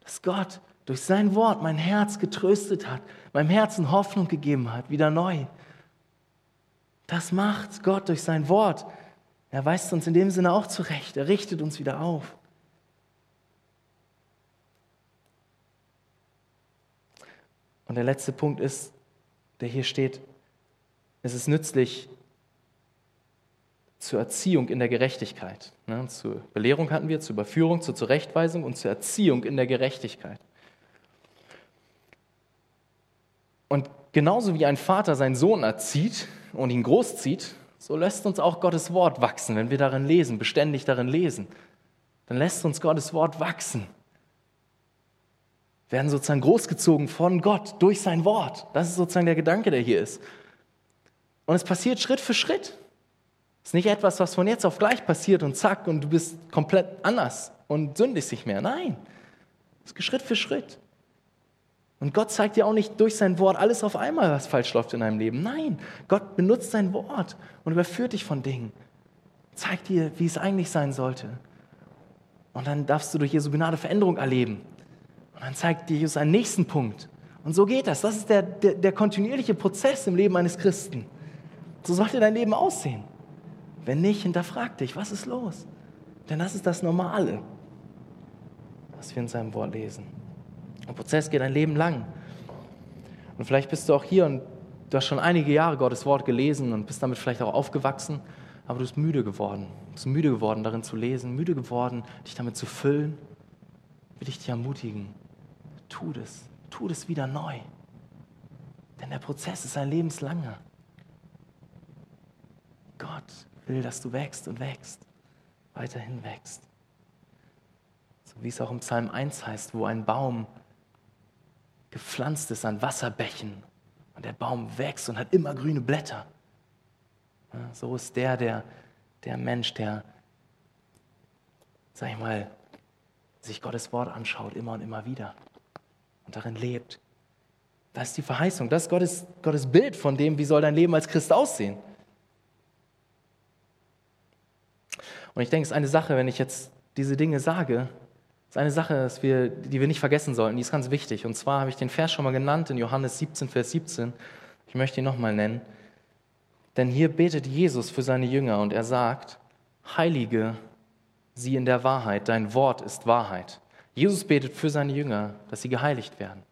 dass Gott durch sein Wort mein Herz getröstet hat, meinem Herzen Hoffnung gegeben hat, wieder neu. Das macht Gott durch sein Wort. Er weist uns in dem Sinne auch zurecht. Er richtet uns wieder auf. Und der letzte Punkt ist, der hier steht, es ist nützlich zur Erziehung in der Gerechtigkeit. Ne, zur Belehrung hatten wir, zur Überführung, zur Zurechtweisung und zur Erziehung in der Gerechtigkeit. Und genauso wie ein Vater seinen Sohn erzieht und ihn großzieht, so lässt uns auch Gottes Wort wachsen, wenn wir darin lesen, beständig darin lesen. Dann lässt uns Gottes Wort wachsen werden sozusagen großgezogen von Gott durch sein Wort. Das ist sozusagen der Gedanke, der hier ist. Und es passiert Schritt für Schritt. Es ist nicht etwas, was von jetzt auf gleich passiert und zack und du bist komplett anders und sündigst nicht mehr. Nein, es geht Schritt für Schritt. Und Gott zeigt dir auch nicht durch sein Wort alles auf einmal, was falsch läuft in deinem Leben. Nein, Gott benutzt sein Wort und überführt dich von Dingen. Zeigt dir, wie es eigentlich sein sollte. Und dann darfst du durch Jesu Gnade Veränderung erleben. Dann zeigt dir Jesus einen nächsten Punkt. Und so geht das. Das ist der, der, der kontinuierliche Prozess im Leben eines Christen. So sollte dein Leben aussehen. Wenn nicht, hinterfrag dich, was ist los? Denn das ist das Normale, was wir in seinem Wort lesen. Der Prozess geht ein Leben lang. Und vielleicht bist du auch hier und du hast schon einige Jahre Gottes Wort gelesen und bist damit vielleicht auch aufgewachsen, aber du bist müde geworden. Du bist müde geworden, darin zu lesen, müde geworden, dich damit zu füllen. Will ich dich ermutigen, tu das, tu das wieder neu. Denn der Prozess ist ein lebenslanger. Gott will, dass du wächst und wächst, weiterhin wächst. So wie es auch im Psalm 1 heißt, wo ein Baum gepflanzt ist an Wasserbächen und der Baum wächst und hat immer grüne Blätter. Ja, so ist der, der, der Mensch, der, sag ich mal, sich Gottes Wort anschaut, immer und immer wieder und darin lebt. Das ist die Verheißung, das ist Gottes, Gottes Bild von dem, wie soll dein Leben als Christ aussehen. Und ich denke, es ist eine Sache, wenn ich jetzt diese Dinge sage, es ist eine Sache, wir, die wir nicht vergessen sollten, die ist ganz wichtig. Und zwar habe ich den Vers schon mal genannt in Johannes 17, Vers 17. Ich möchte ihn nochmal nennen. Denn hier betet Jesus für seine Jünger und er sagt, Heilige sie in der Wahrheit, dein Wort ist Wahrheit. Jesus betet für seine Jünger, dass sie geheiligt werden.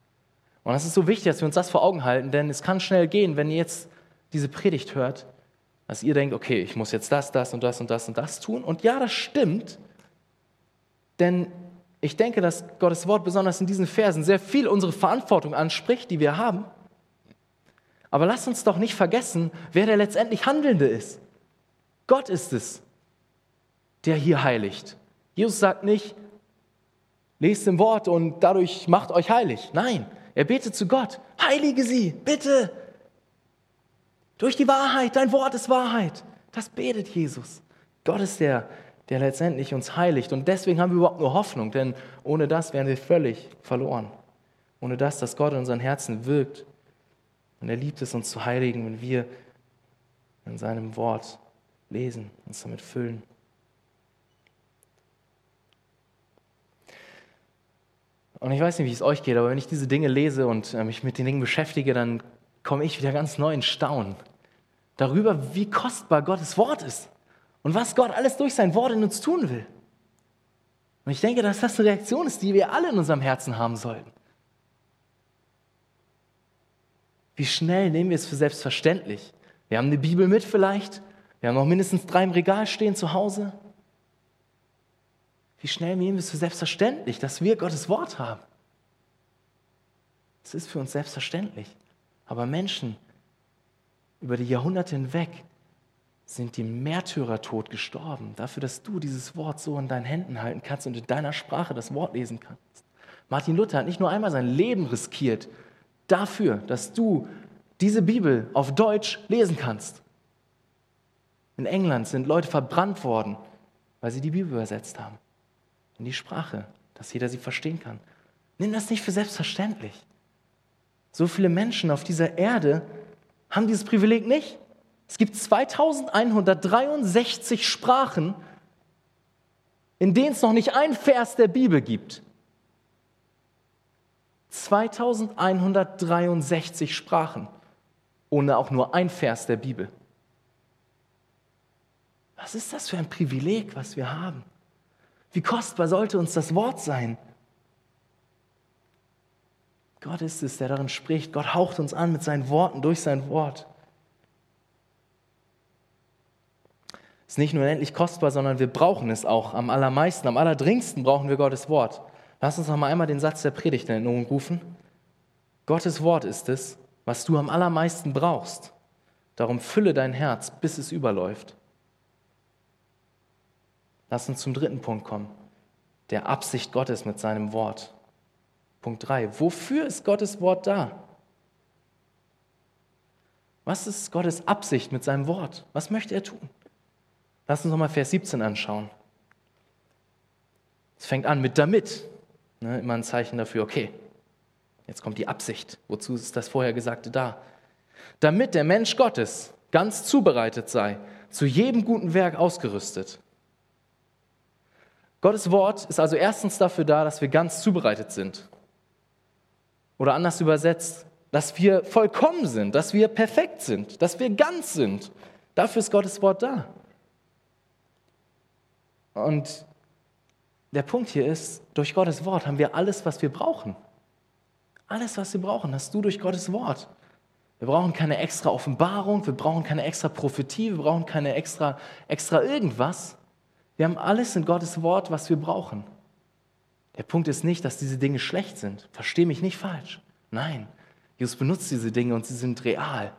Und das ist so wichtig, dass wir uns das vor Augen halten, denn es kann schnell gehen, wenn ihr jetzt diese Predigt hört, dass ihr denkt, okay, ich muss jetzt das, das und das und das und das tun. Und ja, das stimmt, denn ich denke, dass Gottes Wort besonders in diesen Versen sehr viel unsere Verantwortung anspricht, die wir haben. Aber lasst uns doch nicht vergessen, wer der letztendlich Handelnde ist. Gott ist es, der hier heiligt. Jesus sagt nicht, lest im Wort und dadurch macht euch heilig. Nein, er betet zu Gott, heilige sie, bitte. Durch die Wahrheit, dein Wort ist Wahrheit. Das betet Jesus. Gott ist der, der letztendlich uns heiligt. Und deswegen haben wir überhaupt nur Hoffnung, denn ohne das wären wir völlig verloren. Ohne das, dass Gott in unseren Herzen wirkt. Und er liebt es, uns zu heiligen, wenn wir in seinem Wort lesen, uns damit füllen. Und ich weiß nicht, wie es euch geht, aber wenn ich diese Dinge lese und äh, mich mit den Dingen beschäftige, dann komme ich wieder ganz neu in Staunen darüber, wie kostbar Gottes Wort ist und was Gott alles durch sein Wort in uns tun will. Und ich denke, dass das eine Reaktion ist, die wir alle in unserem Herzen haben sollten. Wie schnell nehmen wir es für selbstverständlich? Wir haben eine Bibel mit vielleicht, wir haben noch mindestens drei im Regal stehen zu Hause. Wie schnell nehmen wir es für selbstverständlich, dass wir Gottes Wort haben? Es ist für uns selbstverständlich. Aber Menschen über die Jahrhunderte hinweg sind die Märtyrertod gestorben, dafür, dass du dieses Wort so in deinen Händen halten kannst und in deiner Sprache das Wort lesen kannst. Martin Luther hat nicht nur einmal sein Leben riskiert dafür, dass du diese Bibel auf Deutsch lesen kannst. In England sind Leute verbrannt worden, weil sie die Bibel übersetzt haben in die Sprache, dass jeder sie verstehen kann. Nimm das nicht für selbstverständlich. So viele Menschen auf dieser Erde haben dieses Privileg nicht. Es gibt 2163 Sprachen, in denen es noch nicht ein Vers der Bibel gibt. 2163 Sprachen, ohne auch nur ein Vers der Bibel. Was ist das für ein Privileg, was wir haben? Wie kostbar sollte uns das Wort sein? Gott ist es, der darin spricht. Gott haucht uns an mit seinen Worten, durch sein Wort. Es ist nicht nur endlich kostbar, sondern wir brauchen es auch am allermeisten, am allerdringendsten brauchen wir Gottes Wort. Lass uns noch mal einmal den Satz der Predigt in Erinnerung rufen. Gottes Wort ist es, was du am allermeisten brauchst. Darum fülle dein Herz, bis es überläuft. Lass uns zum dritten Punkt kommen. Der Absicht Gottes mit seinem Wort. Punkt 3. Wofür ist Gottes Wort da? Was ist Gottes Absicht mit seinem Wort? Was möchte er tun? Lass uns nochmal Vers 17 anschauen. Es fängt an mit damit. Ne, immer ein Zeichen dafür, okay, jetzt kommt die Absicht. Wozu ist das vorher Gesagte da? Damit der Mensch Gottes ganz zubereitet sei, zu jedem guten Werk ausgerüstet. Gottes Wort ist also erstens dafür da, dass wir ganz zubereitet sind. Oder anders übersetzt, dass wir vollkommen sind, dass wir perfekt sind, dass wir ganz sind. Dafür ist Gottes Wort da. Und der Punkt hier ist, durch Gottes Wort haben wir alles, was wir brauchen. Alles, was wir brauchen, hast du durch Gottes Wort. Wir brauchen keine extra Offenbarung, wir brauchen keine extra Prophetie, wir brauchen keine extra, extra irgendwas. Wir haben alles in Gottes Wort, was wir brauchen. Der Punkt ist nicht, dass diese Dinge schlecht sind. Versteh mich nicht falsch. Nein, Jesus benutzt diese Dinge und sie sind real.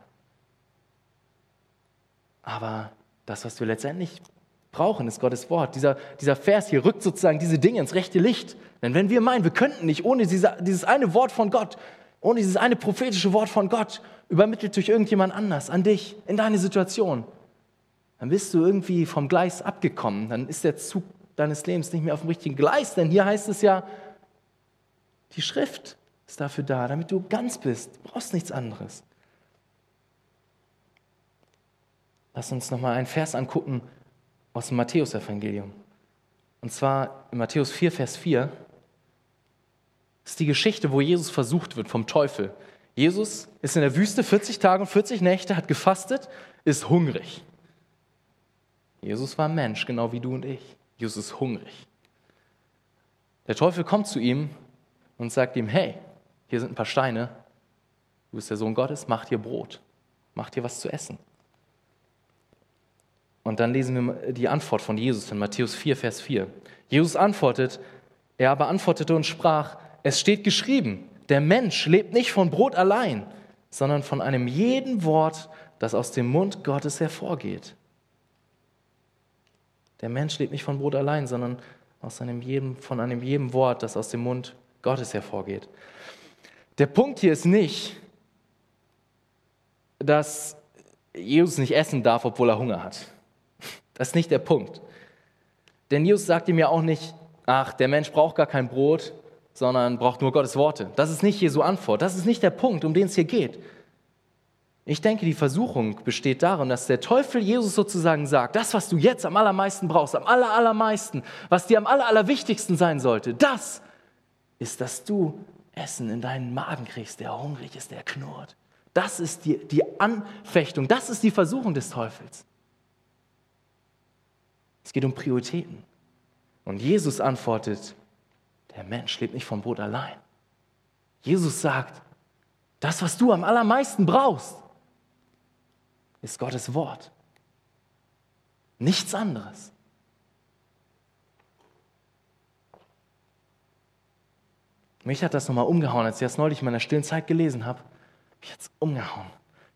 Aber das, was wir letztendlich brauchen, ist Gottes Wort. Dieser, dieser Vers hier rückt sozusagen diese Dinge ins rechte Licht. Denn wenn wir meinen, wir könnten nicht ohne diese, dieses eine Wort von Gott, ohne dieses eine prophetische Wort von Gott, übermittelt durch irgendjemand anders, an dich, in deine Situation, dann bist du irgendwie vom Gleis abgekommen. Dann ist der Zug deines Lebens nicht mehr auf dem richtigen Gleis, denn hier heißt es ja, die Schrift ist dafür da, damit du ganz bist. Du brauchst nichts anderes. Lass uns nochmal einen Vers angucken aus dem Matthäusevangelium. Und zwar in Matthäus 4, Vers 4 ist die Geschichte, wo Jesus versucht wird vom Teufel. Jesus ist in der Wüste 40 Tage und 40 Nächte, hat gefastet, ist hungrig. Jesus war Mensch, genau wie du und ich. Jesus ist hungrig. Der Teufel kommt zu ihm und sagt ihm, hey, hier sind ein paar Steine, du bist der Sohn Gottes, mach dir Brot, mach dir was zu essen. Und dann lesen wir die Antwort von Jesus in Matthäus 4, Vers 4. Jesus antwortet, er aber antwortete und sprach, es steht geschrieben, der Mensch lebt nicht von Brot allein, sondern von einem jeden Wort, das aus dem Mund Gottes hervorgeht. Der Mensch lebt nicht von Brot allein, sondern aus einem jedem, von einem jedem Wort, das aus dem Mund Gottes hervorgeht. Der Punkt hier ist nicht, dass Jesus nicht essen darf, obwohl er Hunger hat. Das ist nicht der Punkt. Denn Jesus sagt ihm ja auch nicht, ach, der Mensch braucht gar kein Brot, sondern braucht nur Gottes Worte. Das ist nicht Jesu Antwort. Das ist nicht der Punkt, um den es hier geht. Ich denke, die Versuchung besteht darin, dass der Teufel Jesus sozusagen sagt, das, was du jetzt am allermeisten brauchst, am aller, allermeisten, was dir am aller, allerwichtigsten sein sollte, das ist, dass du Essen in deinen Magen kriegst, der hungrig ist, der knurrt. Das ist die, die Anfechtung, das ist die Versuchung des Teufels. Es geht um Prioritäten. Und Jesus antwortet, der Mensch lebt nicht vom Brot allein. Jesus sagt, das, was du am allermeisten brauchst, ist Gottes Wort. Nichts anderes. Mich hat das nochmal umgehauen, als ich das neulich in meiner stillen Zeit gelesen habe. Mich hat es umgehauen.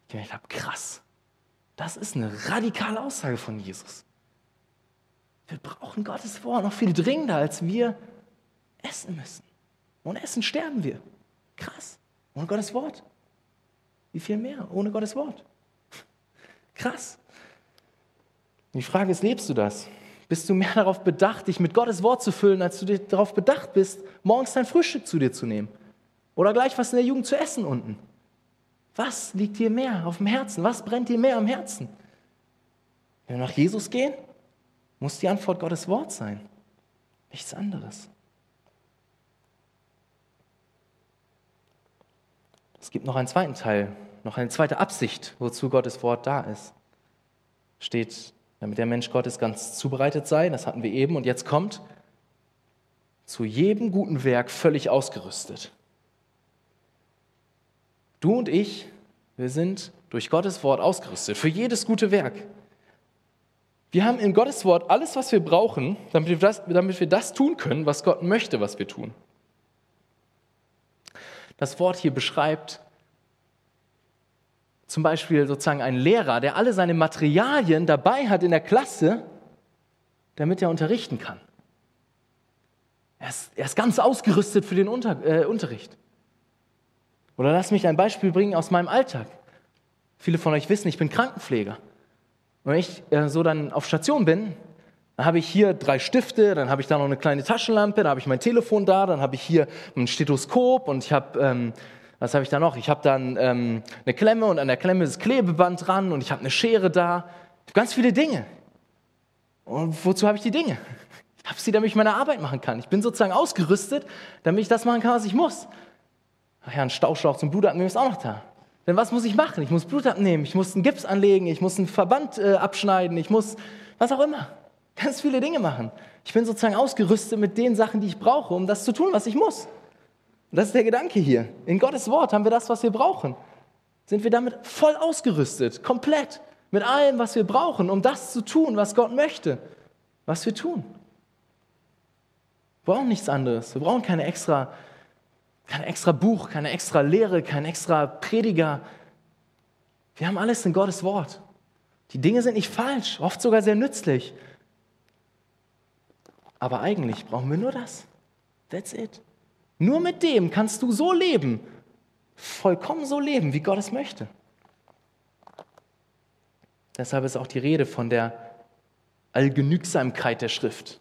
Ich gedacht krass, das ist eine radikale Aussage von Jesus. Wir brauchen Gottes Wort noch viel dringender, als wir essen müssen. Ohne Essen sterben wir. Krass. Ohne Gottes Wort. Wie viel mehr? Ohne Gottes Wort. Krass. Die Frage ist, lebst du das? Bist du mehr darauf bedacht, dich mit Gottes Wort zu füllen, als du darauf bedacht bist, morgens dein Frühstück zu dir zu nehmen? Oder gleich was in der Jugend zu essen unten? Was liegt dir mehr auf dem Herzen? Was brennt dir mehr am Herzen? Wenn wir nach Jesus gehen, muss die Antwort Gottes Wort sein. Nichts anderes. Es gibt noch einen zweiten Teil, noch eine zweite Absicht, wozu Gottes Wort da ist. Steht, damit der Mensch Gottes ganz zubereitet sei, das hatten wir eben, und jetzt kommt, zu jedem guten Werk völlig ausgerüstet. Du und ich, wir sind durch Gottes Wort ausgerüstet für jedes gute Werk. Wir haben in Gottes Wort alles, was wir brauchen, damit wir das, damit wir das tun können, was Gott möchte, was wir tun. Das Wort hier beschreibt zum Beispiel sozusagen einen Lehrer, der alle seine Materialien dabei hat in der Klasse, damit er unterrichten kann. Er ist, er ist ganz ausgerüstet für den Unter, äh, Unterricht. Oder lass mich ein Beispiel bringen aus meinem Alltag. Viele von euch wissen, ich bin Krankenpfleger. Und wenn ich äh, so dann auf Station bin, dann habe ich hier drei Stifte, dann habe ich da noch eine kleine Taschenlampe, dann habe ich mein Telefon da, dann habe ich hier ein Stethoskop und ich habe ähm, was habe ich da noch? Ich habe dann ähm, eine Klemme und an der Klemme ist Klebeband dran und ich habe eine Schere da. Ganz viele Dinge. Und wozu habe ich die Dinge? Ich habe sie, damit ich meine Arbeit machen kann. Ich bin sozusagen ausgerüstet, damit ich das machen kann, was ich muss. Ach ja, ein Stauschlauch zum Blutabnehmen ist auch noch da. Denn was muss ich machen? Ich muss Blut abnehmen, ich muss einen Gips anlegen, ich muss einen Verband äh, abschneiden, ich muss was auch immer. Ganz viele Dinge machen. Ich bin sozusagen ausgerüstet mit den Sachen, die ich brauche, um das zu tun, was ich muss. Und das ist der Gedanke hier. In Gottes Wort haben wir das, was wir brauchen. Sind wir damit voll ausgerüstet, komplett, mit allem, was wir brauchen, um das zu tun, was Gott möchte, was wir tun. Wir brauchen nichts anderes. Wir brauchen keine extra, kein extra Buch, keine extra Lehre, kein extra Prediger. Wir haben alles in Gottes Wort. Die Dinge sind nicht falsch, oft sogar sehr nützlich. Aber eigentlich brauchen wir nur das. That's it. Nur mit dem kannst du so leben, vollkommen so leben, wie Gott es möchte. Deshalb ist auch die Rede von der Allgenügsamkeit der Schrift.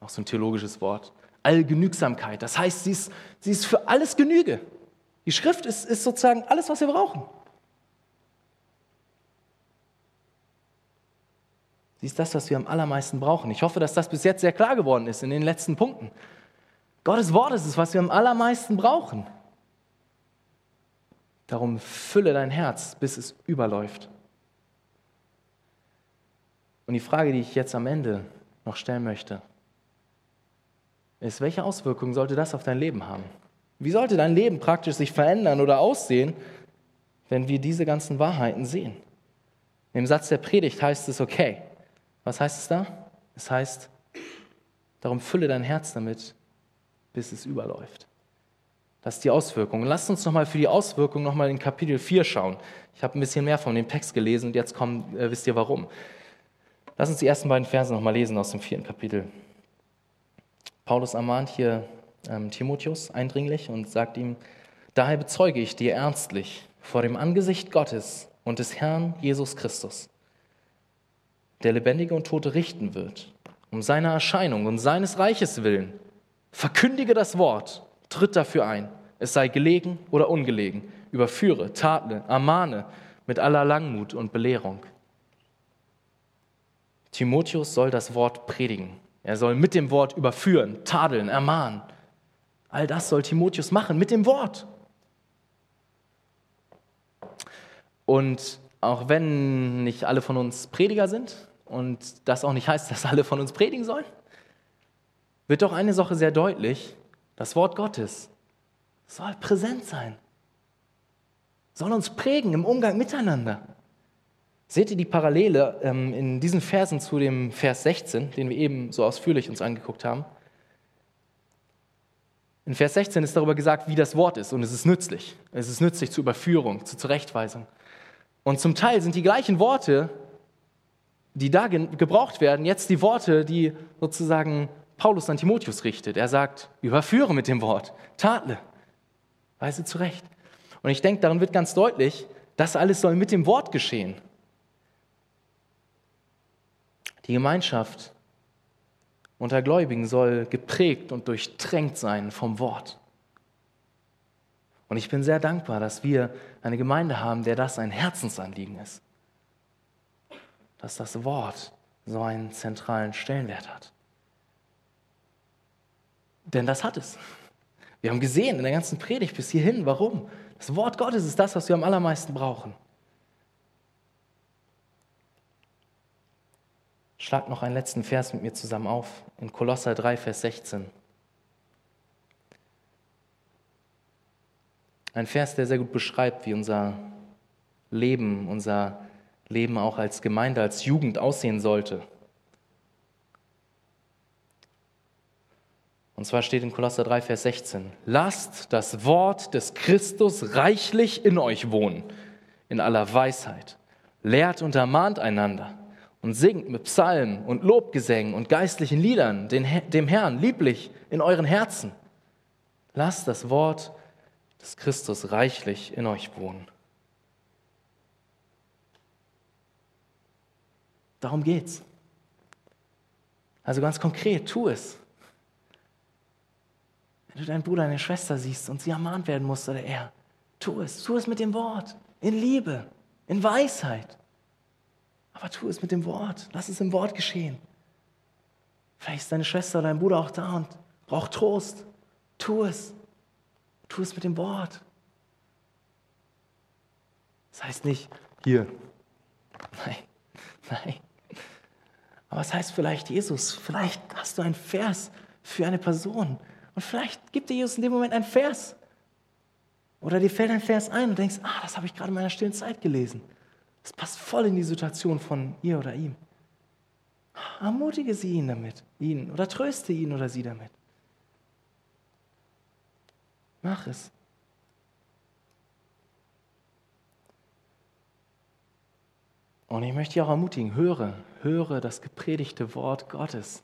Auch so ein theologisches Wort. Allgenügsamkeit. Das heißt, sie ist, sie ist für alles Genüge. Die Schrift ist, ist sozusagen alles, was wir brauchen. Sie ist das, was wir am allermeisten brauchen. Ich hoffe, dass das bis jetzt sehr klar geworden ist in den letzten Punkten. Gottes Wort ist es, was wir am allermeisten brauchen. Darum fülle dein Herz, bis es überläuft. Und die Frage, die ich jetzt am Ende noch stellen möchte, ist, welche Auswirkungen sollte das auf dein Leben haben? Wie sollte dein Leben praktisch sich verändern oder aussehen, wenn wir diese ganzen Wahrheiten sehen? Im Satz der Predigt heißt es, okay, was heißt es da? Es heißt, darum fülle dein Herz damit, bis es überläuft. Das ist die Auswirkung. Lasst uns nochmal für die Auswirkung nochmal in Kapitel 4 schauen. Ich habe ein bisschen mehr von dem Text gelesen und jetzt kommt, äh, wisst ihr warum. Lass uns die ersten beiden Verse nochmal lesen aus dem vierten Kapitel. Paulus ermahnt hier ähm, Timotheus eindringlich und sagt ihm, daher bezeuge ich dir ernstlich vor dem Angesicht Gottes und des Herrn Jesus Christus, der Lebendige und Tote richten wird, um seine Erscheinung und seines Reiches willen. Verkündige das Wort, tritt dafür ein, es sei gelegen oder ungelegen, überführe, tadle, ermahne mit aller Langmut und Belehrung. Timotheus soll das Wort predigen. Er soll mit dem Wort überführen, tadeln, ermahnen. All das soll Timotheus machen mit dem Wort. Und auch wenn nicht alle von uns Prediger sind und das auch nicht heißt, dass alle von uns predigen sollen, wird doch eine Sache sehr deutlich, das Wort Gottes soll präsent sein, soll uns prägen im Umgang miteinander. Seht ihr die Parallele ähm, in diesen Versen zu dem Vers 16, den wir eben so ausführlich uns angeguckt haben? In Vers 16 ist darüber gesagt, wie das Wort ist und es ist nützlich. Es ist nützlich zur Überführung, zur Zurechtweisung. Und zum Teil sind die gleichen Worte, die da gebraucht werden, jetzt die Worte, die sozusagen Paulus an Timotheus richtet. Er sagt, überführe mit dem Wort, tadle, weise zurecht. Und ich denke, darin wird ganz deutlich, das alles soll mit dem Wort geschehen. Die Gemeinschaft unter Gläubigen soll geprägt und durchtränkt sein vom Wort. Und ich bin sehr dankbar, dass wir eine Gemeinde haben, der das ein Herzensanliegen ist. Dass das Wort so einen zentralen Stellenwert hat. Denn das hat es. Wir haben gesehen in der ganzen Predigt bis hierhin, warum. Das Wort Gottes ist das, was wir am allermeisten brauchen. Schlag noch einen letzten Vers mit mir zusammen auf, in Kolosser 3, Vers 16. Ein Vers, der sehr gut beschreibt, wie unser Leben, unser Leben auch als Gemeinde, als Jugend aussehen sollte. Und zwar steht in Kolosser 3, Vers 16, lasst das Wort des Christus reichlich in euch wohnen, in aller Weisheit. Lehrt und ermahnt einander und singt mit Psalmen und Lobgesängen und geistlichen Liedern dem Herrn lieblich in euren Herzen. Lasst das Wort des Christus reichlich in euch wohnen. Darum geht's. Also ganz konkret, tu es. Wenn du deinen Bruder, deine Schwester siehst und sie ermahnt werden muss oder er, tu es. Tu es mit dem Wort, in Liebe, in Weisheit. Aber tu es mit dem Wort. Lass es im Wort geschehen. Vielleicht ist deine Schwester oder dein Bruder auch da und braucht Trost. Tu es. Tu es mit dem Wort. Das heißt nicht, hier. Nein, nein. Aber es heißt vielleicht, Jesus, vielleicht hast du einen Vers für eine Person. Und vielleicht gibt dir Jesus in dem Moment einen Vers. Oder dir fällt ein Vers ein und denkst, ah, das habe ich gerade in meiner stillen Zeit gelesen. Das passt voll in die Situation von ihr oder ihm. Ermutige sie ihn damit, ihn oder tröste ihn oder sie damit. Mach es. Und ich möchte dich auch ermutigen, höre, höre das gepredigte Wort Gottes.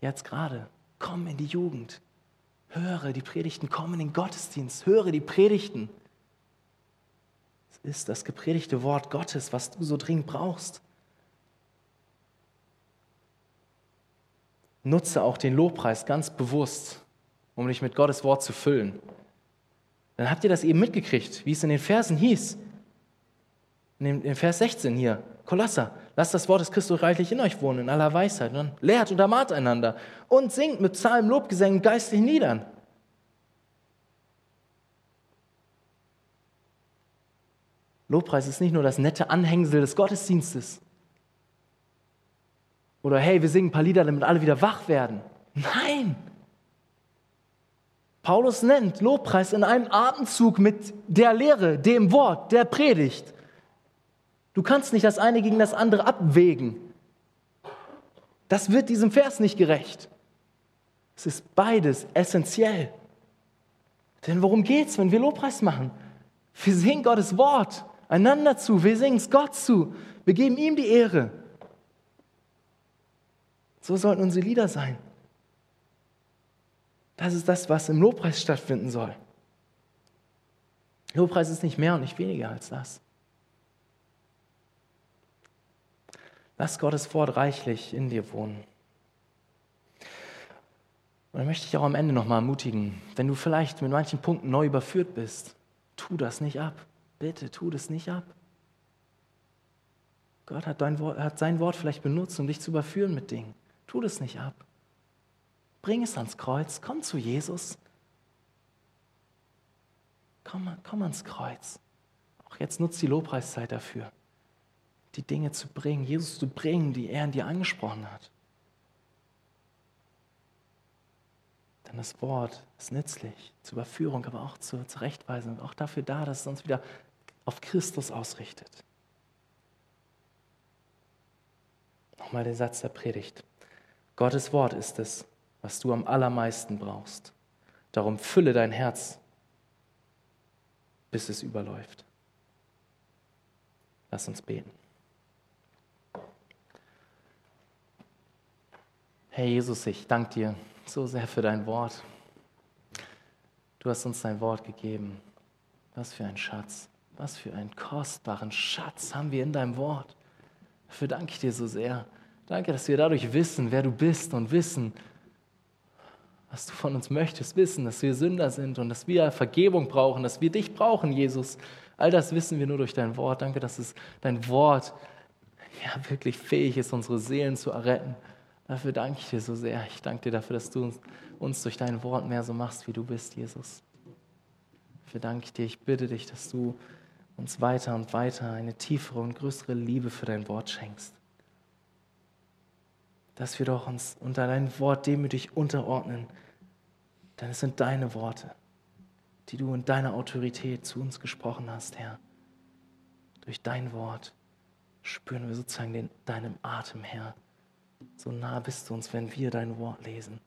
Jetzt gerade, komm in die Jugend. Höre die Predigten, komm in den Gottesdienst, höre die Predigten ist das gepredigte Wort Gottes, was du so dringend brauchst. Nutze auch den Lobpreis ganz bewusst, um dich mit Gottes Wort zu füllen. dann habt ihr das eben mitgekriegt, wie es in den Versen hieß. In Vers 16 hier, Kolosser, lasst das Wort des Christus reichlich in euch wohnen, in aller Weisheit. Und dann lehrt und ermahnt einander und singt mit Psalmen, Lobgesängen, geistlichen Liedern. Lobpreis ist nicht nur das nette Anhängsel des Gottesdienstes. Oder hey, wir singen ein paar Lieder, damit alle wieder wach werden. Nein! Paulus nennt Lobpreis in einem Atemzug mit der Lehre, dem Wort, der Predigt. Du kannst nicht das eine gegen das andere abwägen. Das wird diesem Vers nicht gerecht. Es ist beides essentiell. Denn worum geht es, wenn wir Lobpreis machen? Wir singen Gottes Wort einander zu, wir singen es Gott zu, wir geben ihm die Ehre. So sollten unsere Lieder sein. Das ist das, was im Lobpreis stattfinden soll. Lobpreis ist nicht mehr und nicht weniger als das. Lass Gottes Wort reichlich in dir wohnen. Und dann möchte ich auch am Ende nochmal ermutigen, wenn du vielleicht mit manchen Punkten neu überführt bist, tu das nicht ab. Bitte tu das nicht ab. Gott hat, dein Wort, hat sein Wort vielleicht benutzt, um dich zu überführen mit Dingen. Tu das nicht ab. Bring es ans Kreuz. Komm zu Jesus. Komm, komm ans Kreuz. Auch jetzt nutzt die Lobpreiszeit dafür, die Dinge zu bringen, Jesus zu bringen, die er in dir angesprochen hat. Denn das Wort ist nützlich zur Überführung, aber auch zur Zurechtweisung, auch dafür da, dass es uns wieder auf Christus ausrichtet. Nochmal der Satz der Predigt. Gottes Wort ist es, was du am allermeisten brauchst. Darum fülle dein Herz, bis es überläuft. Lass uns beten. Herr Jesus, ich danke dir so sehr für dein Wort. Du hast uns dein Wort gegeben. Was für ein Schatz. Was für einen kostbaren Schatz haben wir in deinem Wort. Dafür danke ich dir so sehr. Danke, dass wir dadurch wissen, wer du bist und wissen, was du von uns möchtest, wissen, dass wir Sünder sind und dass wir Vergebung brauchen, dass wir dich brauchen, Jesus. All das wissen wir nur durch dein Wort. Danke, dass es dein Wort ja wirklich fähig ist, unsere Seelen zu erretten. Dafür danke ich dir so sehr. Ich danke dir dafür, dass du uns, uns durch dein Wort mehr so machst, wie du bist, Jesus. Dafür danke ich dir. Ich bitte dich, dass du uns weiter und weiter eine tiefere und größere Liebe für dein Wort schenkst. Dass wir doch uns unter dein Wort demütig unterordnen, denn es sind deine Worte, die du in deiner Autorität zu uns gesprochen hast, Herr. Durch dein Wort spüren wir sozusagen den, deinem Atem, Herr. So nah bist du uns, wenn wir dein Wort lesen.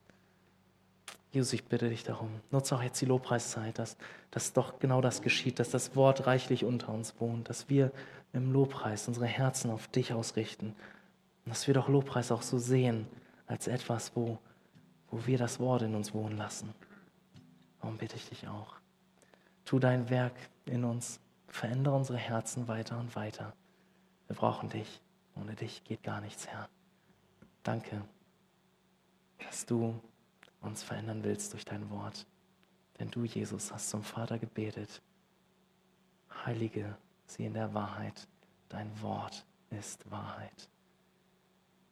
Jesus, ich bitte dich darum, nutze auch jetzt die Lobpreiszeit, dass, dass doch genau das geschieht, dass das Wort reichlich unter uns wohnt, dass wir im Lobpreis unsere Herzen auf dich ausrichten und dass wir doch Lobpreis auch so sehen als etwas, wo, wo wir das Wort in uns wohnen lassen. Darum bitte ich dich auch. Tu dein Werk in uns, verändere unsere Herzen weiter und weiter. Wir brauchen dich. Ohne dich geht gar nichts, Herr. Danke, dass du uns verändern willst durch dein Wort. Denn du, Jesus, hast zum Vater gebetet. Heilige sie in der Wahrheit. Dein Wort ist Wahrheit.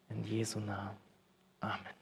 In Jesu Namen. Amen.